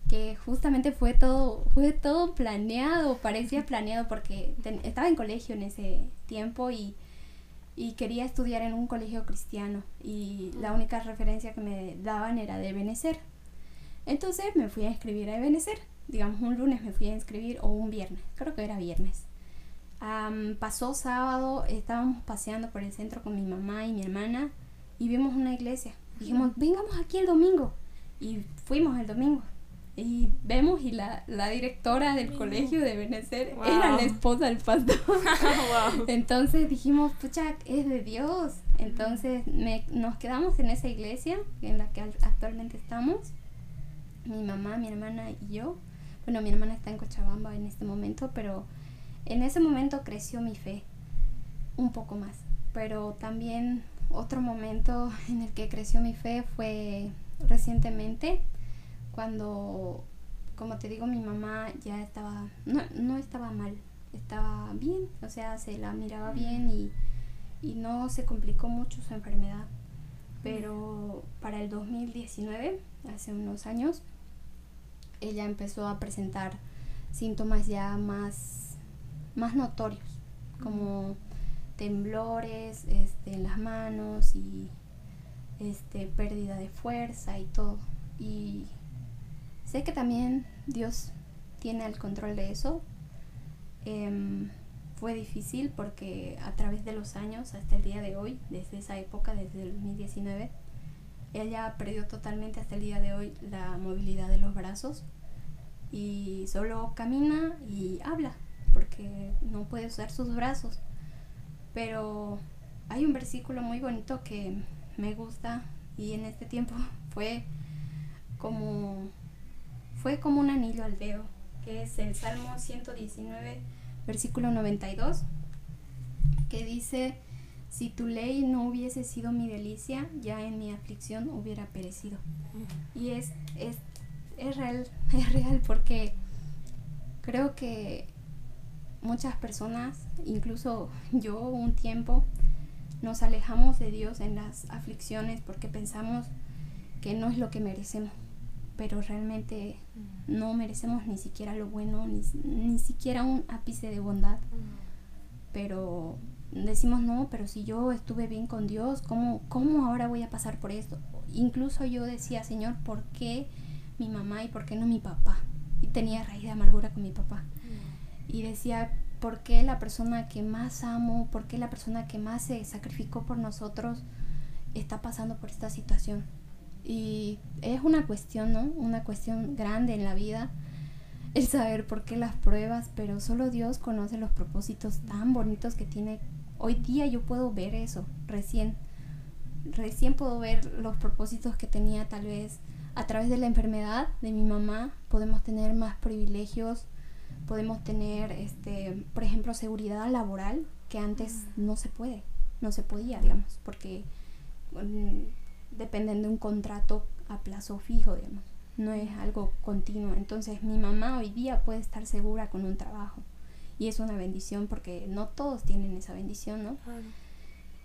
que justamente fue todo fue todo planeado parecía planeado porque estaba en colegio en ese tiempo y, y quería estudiar en un colegio cristiano y la única referencia que me daban era de Benecer entonces me fui a inscribir a Ebenezer. Digamos, un lunes me fui a inscribir o un viernes, creo que era viernes. pasó sábado, estábamos paseando por el centro con mi mamá y mi hermana y vimos una iglesia. Dijimos, vengamos aquí el domingo. Y fuimos el domingo. Y vemos y la, la directora del colegio de Benecer era la esposa del pastor. Entonces dijimos, pucha, es de Dios. Entonces me, nos quedamos en esa iglesia en la que actualmente estamos mi mamá, mi hermana y yo. Bueno, mi hermana está en Cochabamba en este momento, pero en ese momento creció mi fe un poco más. Pero también otro momento en el que creció mi fe fue recientemente, cuando, como te digo, mi mamá ya estaba, no, no estaba mal, estaba bien, o sea, se la miraba bien y, y no se complicó mucho su enfermedad. Pero para el 2019, hace unos años, ella empezó a presentar síntomas ya más, más notorios, como temblores este, en las manos y este, pérdida de fuerza y todo. Y sé que también Dios tiene el control de eso. Em, fue difícil porque a través de los años hasta el día de hoy, desde esa época, desde el 2019, ella perdió totalmente hasta el día de hoy la movilidad de los brazos y solo camina y habla porque no puede usar sus brazos. Pero hay un versículo muy bonito que me gusta y en este tiempo fue como fue como un anillo al dedo, que es el Salmo 119, versículo 92, que dice, si tu ley no hubiese sido mi delicia, ya en mi aflicción hubiera perecido. Y es, es, es real, es real porque creo que muchas personas, incluso yo un tiempo, nos alejamos de Dios en las aflicciones porque pensamos que no es lo que merecemos, pero realmente no merecemos ni siquiera lo bueno, ni, ni siquiera un ápice de bondad. Pero decimos, no, pero si yo estuve bien con Dios, ¿cómo, ¿cómo ahora voy a pasar por esto? Incluso yo decía, Señor, ¿por qué mi mamá y por qué no mi papá? Y tenía raíz de amargura con mi papá. Y decía, por qué la persona que más amo, por qué la persona que más se sacrificó por nosotros está pasando por esta situación. Y es una cuestión, ¿no? Una cuestión grande en la vida, el saber por qué las pruebas, pero solo Dios conoce los propósitos tan bonitos que tiene. Hoy día yo puedo ver eso, recién. Recién puedo ver los propósitos que tenía tal vez a través de la enfermedad de mi mamá. Podemos tener más privilegios, podemos tener, este, por ejemplo, seguridad laboral que antes no se puede, no se podía, digamos, porque mm, dependen de un contrato a plazo fijo, digamos, no es algo continuo. Entonces mi mamá hoy día puede estar segura con un trabajo y es una bendición porque no todos tienen esa bendición, ¿no?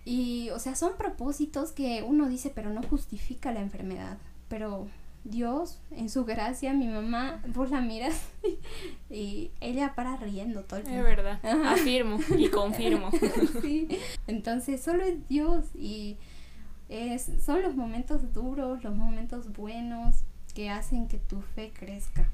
Y, o sea, son propósitos que uno dice, pero no justifica la enfermedad, pero Dios, en su gracia, mi mamá, vos la miras y ella para riendo todo el tiempo. Es verdad, afirmo y confirmo. sí. Entonces, solo es Dios y es, son los momentos duros, los momentos buenos que hacen que tu fe crezca.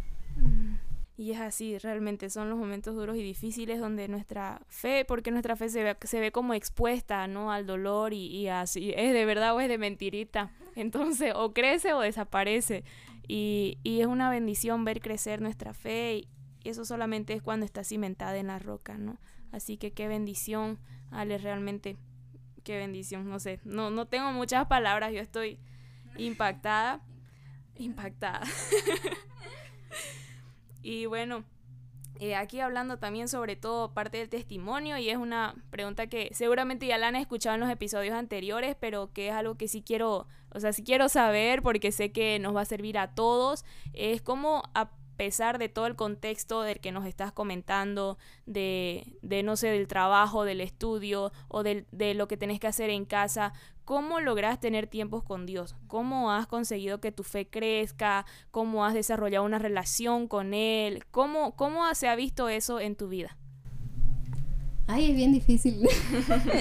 Y es así, realmente son los momentos duros y difíciles donde nuestra fe, porque nuestra fe se ve, se ve como expuesta, ¿no? Al dolor y, y así, es de verdad o es de mentirita. Entonces, o crece o desaparece. Y, y es una bendición ver crecer nuestra fe y, eso solamente es cuando está cimentada en la roca, ¿no? Así que qué bendición, Ale, realmente, qué bendición, no sé, no, no tengo muchas palabras, yo estoy impactada, impactada. y bueno, eh, aquí hablando también sobre todo parte del testimonio y es una pregunta que seguramente ya la han escuchado en los episodios anteriores, pero que es algo que sí quiero, o sea, sí quiero saber porque sé que nos va a servir a todos, es cómo a pesar de todo el contexto del que nos estás comentando, de, no sé, del trabajo, del estudio o de, lo que tenés que hacer en casa, ¿Cómo logras tener tiempos con Dios? ¿Cómo has conseguido que tu fe crezca? ¿Cómo has desarrollado una relación con Él? ¿Cómo, se ha visto eso en tu vida? Ay, es bien difícil.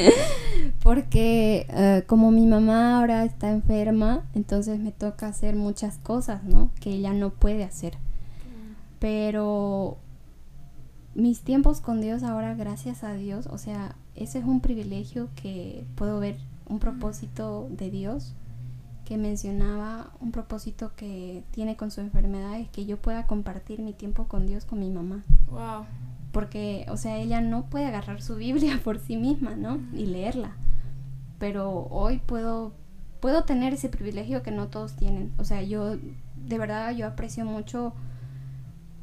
Porque uh, como mi mamá ahora está enferma, entonces me toca hacer muchas cosas, ¿no? Que ella no puede hacer. Pero mis tiempos con Dios ahora, gracias a Dios, o sea, ese es un privilegio que puedo ver un propósito de Dios que mencionaba un propósito que tiene con su enfermedad es que yo pueda compartir mi tiempo con Dios con mi mamá. Wow. Porque, o sea, ella no puede agarrar su Biblia por sí misma, ¿no? Y leerla. Pero hoy puedo puedo tener ese privilegio que no todos tienen. O sea, yo de verdad yo aprecio mucho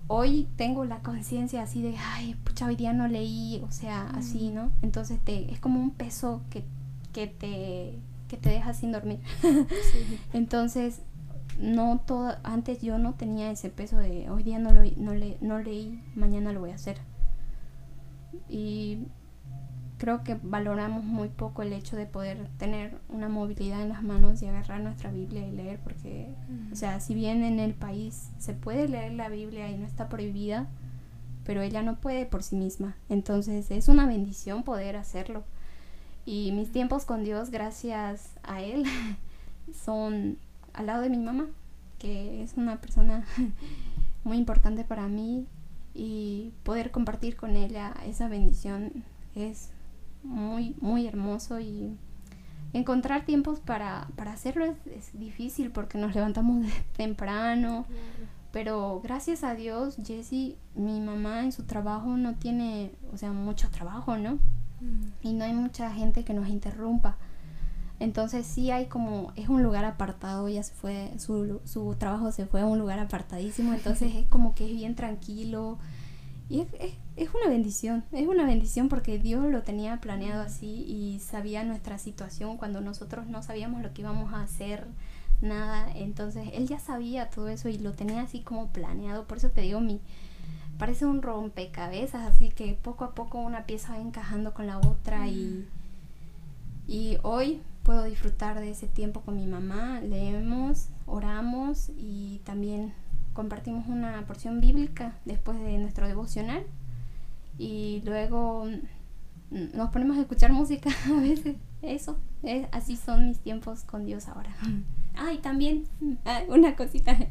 hoy tengo la conciencia así de, ay, pucha, hoy día no leí, o sea, así, ¿no? Entonces te, es como un peso que que te, que te deja sin dormir. Entonces, no todo, antes yo no tenía ese peso de hoy día no, lo, no, le, no leí, mañana lo voy a hacer. Y creo que valoramos muy poco el hecho de poder tener una movilidad en las manos y agarrar nuestra Biblia y leer, porque, o sea, si bien en el país se puede leer la Biblia y no está prohibida, pero ella no puede por sí misma. Entonces es una bendición poder hacerlo. Y mis tiempos con Dios, gracias a Él, son al lado de mi mamá, que es una persona muy importante para mí y poder compartir con ella esa bendición es muy, muy hermoso y encontrar tiempos para, para hacerlo es, difícil porque nos levantamos temprano, pero gracias a Dios, Jessie, mi mamá en su trabajo no tiene, o sea, mucho trabajo, ¿no? Mm. Y no hay mucha gente que nos interrumpa. Entonces sí hay como, es un lugar apartado, ya se fue, su, su trabajo se fue a un lugar apartadísimo, entonces es como que es bien tranquilo y es, es, es, una bendición, es una bendición porque Dios lo tenía planeado así y sabía nuestra situación cuando nosotros no sabíamos lo que íbamos a hacer, nada, entonces Él ya sabía todo eso y lo tenía así como planeado, por eso te digo, mi, parece un rompecabezas, así que poco a poco una pieza va encajando con la otra y, y hoy puedo disfrutar de ese tiempo con mi mamá, leemos, oramos y también compartimos una porción bíblica después de nuestro devocional y luego mm, nos ponemos a escuchar música a veces. Eso, es, así son mis tiempos con Dios ahora. Ah, y también ah, una cosita.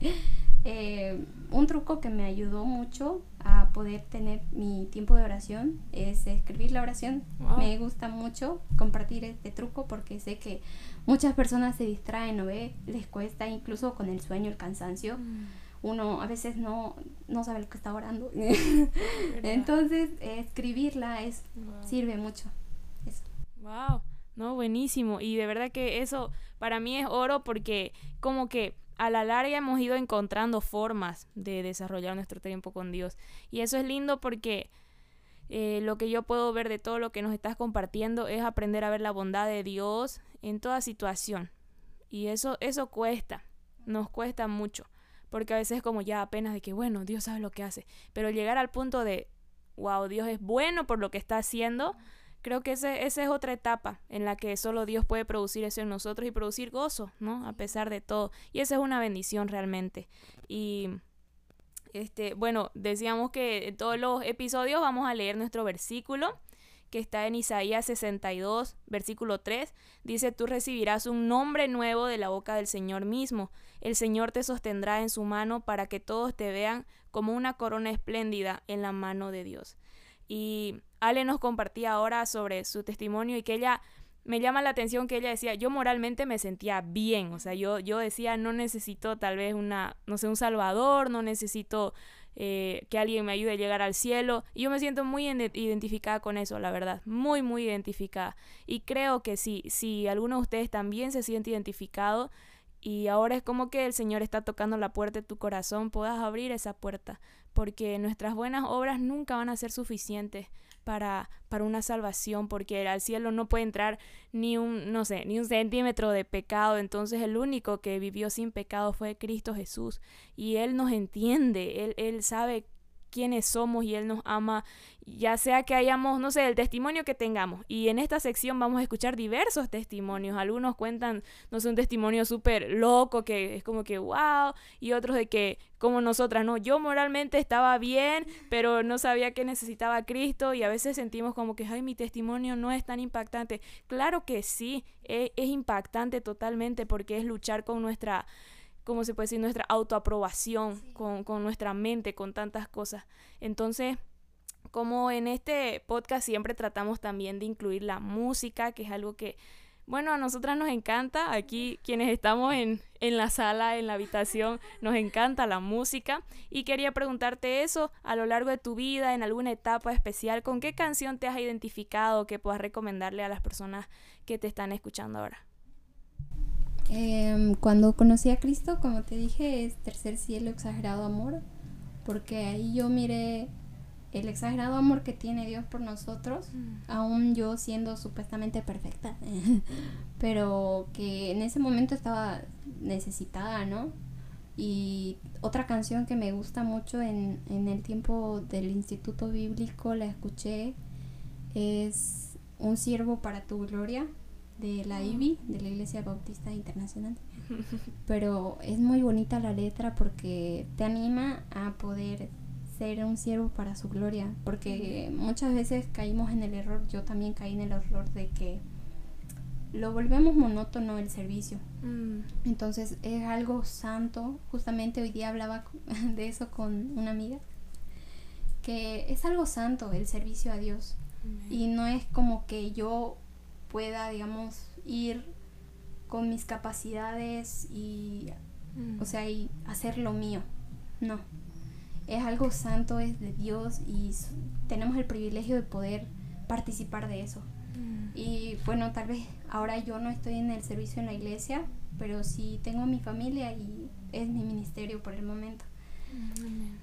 Eh, un truco que me ayudó mucho a poder tener mi tiempo de oración es escribir la oración. Me gusta mucho compartir este truco porque sé que muchas personas se distraen o ve, les cuesta incluso con el sueño, el cansancio. Mm. Uno a veces no, no sabe lo que está orando. Entonces, escribirla es sirve mucho. Eso. Wow, no, buenísimo. Y de verdad que eso para mí es oro porque como que a la larga hemos ido encontrando formas de desarrollar nuestro tiempo con Dios. Y eso es lindo porque eh, lo que yo puedo ver de todo lo que nos estás compartiendo es aprender a ver la bondad de Dios en toda situación. Y eso, eso cuesta, nos cuesta mucho. Porque a veces es como ya apenas de que, bueno, Dios sabe lo que hace. Pero llegar al punto de, wow, Dios es bueno por lo que está haciendo, creo que ese, esa es otra etapa en la que solo Dios puede producir eso en nosotros y producir gozo, ¿no? A pesar de todo. Y esa es una bendición realmente. Y este, bueno, decíamos que en todos los episodios vamos a leer nuestro versículo que está en Isaías 62, versículo 3, dice, tú recibirás un nombre nuevo de la boca del Señor mismo. El Señor te sostendrá en su mano para que todos te vean como una corona espléndida en la mano de Dios. Y Ale nos compartía ahora sobre su testimonio y que ella me llama la atención que ella decía, yo moralmente me sentía bien, o sea, yo, yo decía, no necesito tal vez una, no sé, un salvador, no necesito eh, que alguien me ayude a llegar al cielo. Y yo me siento muy identificada con eso, la verdad, muy, muy identificada. Y creo que sí, si alguno de ustedes también se siente identificado, y ahora es como que el Señor está tocando la puerta de tu corazón, puedas abrir esa puerta, porque nuestras buenas obras nunca van a ser suficientes para, para una salvación, porque al cielo no puede entrar ni un, no sé, ni un centímetro de pecado. Entonces el único que vivió sin pecado fue Cristo Jesús. Y Él nos entiende, Él, él sabe quiénes somos y Él nos ama, ya sea que hayamos, no sé, el testimonio que tengamos. Y en esta sección vamos a escuchar diversos testimonios. Algunos cuentan, no sé, un testimonio súper loco que es como que wow, y otros de que, como nosotras, no, yo moralmente estaba bien, pero no sabía que necesitaba Cristo y a veces sentimos como que, ay, mi testimonio no es tan impactante. Claro que sí, es, es impactante totalmente porque es luchar con nuestra como se puede decir, nuestra autoaprobación con, con nuestra mente, con tantas cosas. Entonces, como en este podcast siempre tratamos también de incluir la música, que es algo que, bueno, a nosotras nos encanta, aquí quienes estamos en, en, la sala, en la habitación, nos encanta la música. Y quería preguntarte eso, a lo largo de tu vida, en alguna etapa especial, ¿con qué canción te has identificado que puedas recomendarle a las personas que te están escuchando ahora? Em, cuando conocí a Cristo, como te dije, es tercer cielo, exagerado amor, porque ahí yo miré el exagerado amor que tiene Dios por nosotros, mm. aún yo siendo supuestamente perfecta, pero que en ese momento estaba necesitada, ¿no? Y otra canción que me gusta mucho en, en el tiempo del Instituto Bíblico, la escuché, es Un siervo para tu gloria de la IBI, de la Iglesia Bautista Internacional. Pero es muy bonita la letra porque te anima a poder ser un siervo para su gloria, porque muchas veces caímos en el error, yo también caí en el error de que lo volvemos monótono el servicio. Mm. Entonces es algo santo. Justamente hoy día hablaba de eso con una amiga. Que es algo santo el servicio a Dios. Y no es como que yo pueda, digamos, ir con mis capacidades y, mm. o sea, y hacer lo mío. No. Es algo santo, es de Dios y tenemos el privilegio de poder participar de eso. Mm. Y bueno, tal vez ahora yo no estoy en el servicio en la iglesia, pero sí tengo mi familia y es mi ministerio por el momento.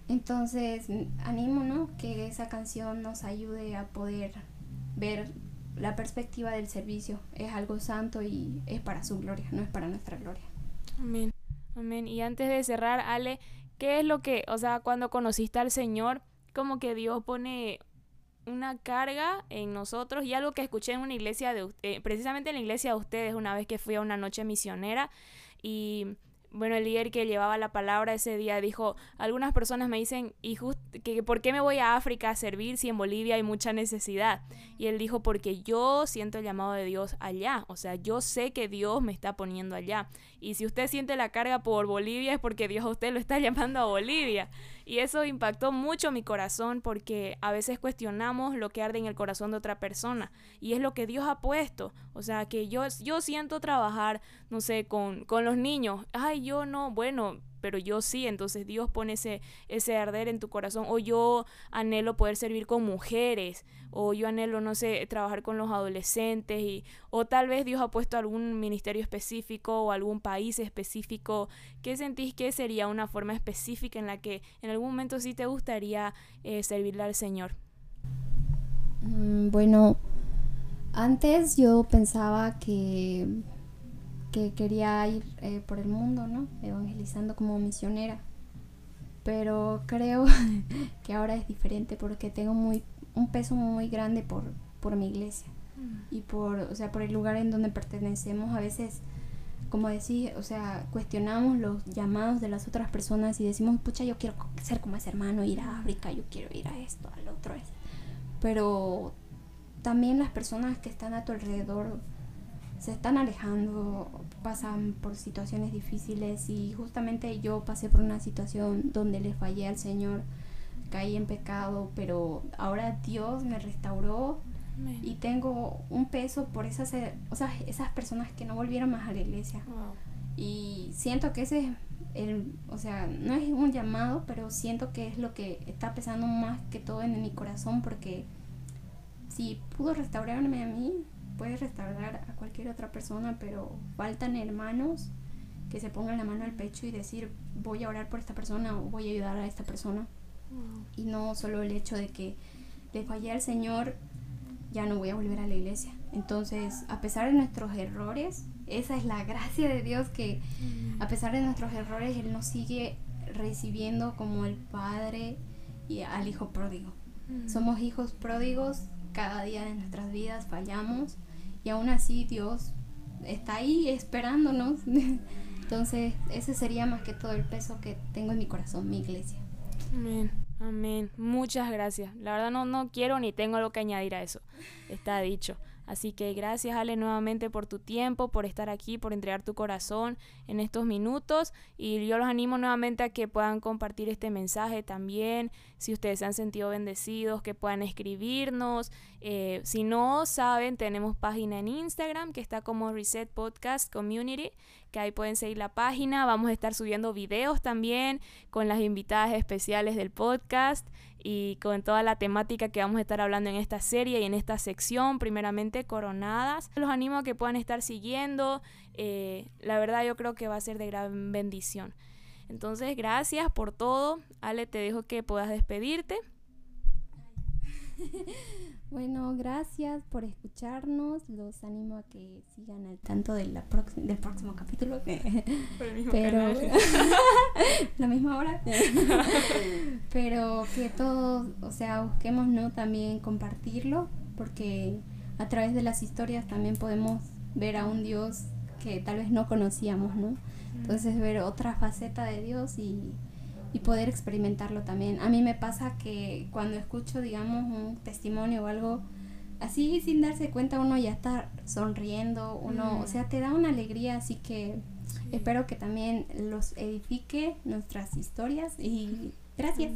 Entonces, animo, ¿no? Que esa canción nos ayude a poder ver la perspectiva del servicio. Es algo santo y es para su gloria, no es para nuestra gloria. Amén. Amén. Y antes de cerrar, Ale, ¿qué es lo que, o sea, cuando conociste al Señor, como que Dios pone una carga en nosotros y algo que escuché en una iglesia de eh, precisamente en la iglesia de ustedes una vez que fui a una noche misionera y bueno, el líder que llevaba la palabra ese día dijo, algunas personas me dicen, ¿y que, por qué me voy a África a servir si en Bolivia hay mucha necesidad? Y él dijo, porque yo siento el llamado de Dios allá, o sea, yo sé que Dios me está poniendo allá. Y si usted siente la carga por Bolivia es porque Dios a usted lo está llamando a Bolivia. Y eso impactó mucho mi corazón porque a veces cuestionamos lo que arde en el corazón de otra persona. Y es lo que Dios ha puesto. O sea, que yo, yo siento trabajar, no sé, con, con los niños. Ay, yo no, bueno, pero yo sí, entonces Dios pone ese, ese arder en tu corazón, o yo anhelo poder servir con mujeres, o yo anhelo, no sé, trabajar con los adolescentes, y, o tal vez Dios ha puesto algún ministerio específico o algún país específico, ¿qué sentís que sería una forma específica en la que en algún momento sí te gustaría eh, servirle al Señor? Mm, bueno, antes yo pensaba que que quería ir eh, por el mundo, ¿no? Evangelizando como misionera. Pero creo que ahora es diferente porque tengo muy, un peso muy grande por, por mi iglesia mm. y por, o sea, por el lugar en donde pertenecemos. A veces, como decís, o sea, cuestionamos los llamados de las otras personas y decimos, pucha, yo quiero ser como ese hermano, ir a África, yo quiero ir a esto, al otro. Pero también las personas que están a tu alrededor se están alejando, pasan por situaciones difíciles y justamente yo pasé por una situación donde le fallé al Señor, caí en pecado, pero ahora Dios me restauró y tengo un peso por esas, o sea, esas personas que no volvieron más a la iglesia. Y siento que ese es el, o sea, no es un llamado, pero siento que es lo que está pesando más que todo en mi corazón porque si pudo restaurarme a mí, puede restaurar a cualquier otra persona, pero faltan hermanos que se pongan la mano al pecho y decir voy a orar por esta persona o voy a ayudar a esta persona. Y no solo el hecho de que le fallé al Señor, ya no voy a volver a la iglesia. Entonces, a pesar de nuestros errores, esa es la gracia de Dios que a pesar de nuestros errores, Él nos sigue recibiendo como el Padre y al Hijo pródigo. Somos hijos pródigos cada día de nuestras vidas fallamos y aún así Dios está ahí esperándonos. Entonces, ese sería más que todo el peso que tengo en mi corazón, mi iglesia. Amén, amén. Muchas gracias. La verdad no, no quiero ni tengo algo que añadir a eso. Está dicho. Así que gracias Ale nuevamente por tu tiempo, por estar aquí, por entregar tu corazón en estos minutos y yo los animo nuevamente a que puedan compartir este mensaje también, si ustedes se han sentido bendecidos, que puedan escribirnos. Eh, si no saben, tenemos página en Instagram que está como Reset Podcast Community, que ahí pueden seguir la página. Vamos a estar subiendo videos también con las invitadas especiales del podcast y con toda la temática que vamos a estar hablando en esta serie y en esta sección, primeramente coronadas. Los animo a que puedan estar siguiendo, eh, la verdad yo creo que va a ser de gran bendición. Entonces, gracias por todo. Ale, te dejo que puedas despedirte. bueno, gracias por escucharnos. Los animo a que sigan al tanto de la del próximo capítulo. Pero la misma hora. Pero que todos, o sea, busquemos no también compartirlo, porque a través de las historias también podemos ver a un Dios que tal vez no conocíamos, ¿no? Entonces ver otra faceta de Dios y y poder experimentarlo también. A mí me pasa que cuando escucho, digamos, un testimonio o algo así sin darse cuenta uno ya está sonriendo, uno, o sea, te da una alegría, así que espero que también los edifique nuestras historias y gracias.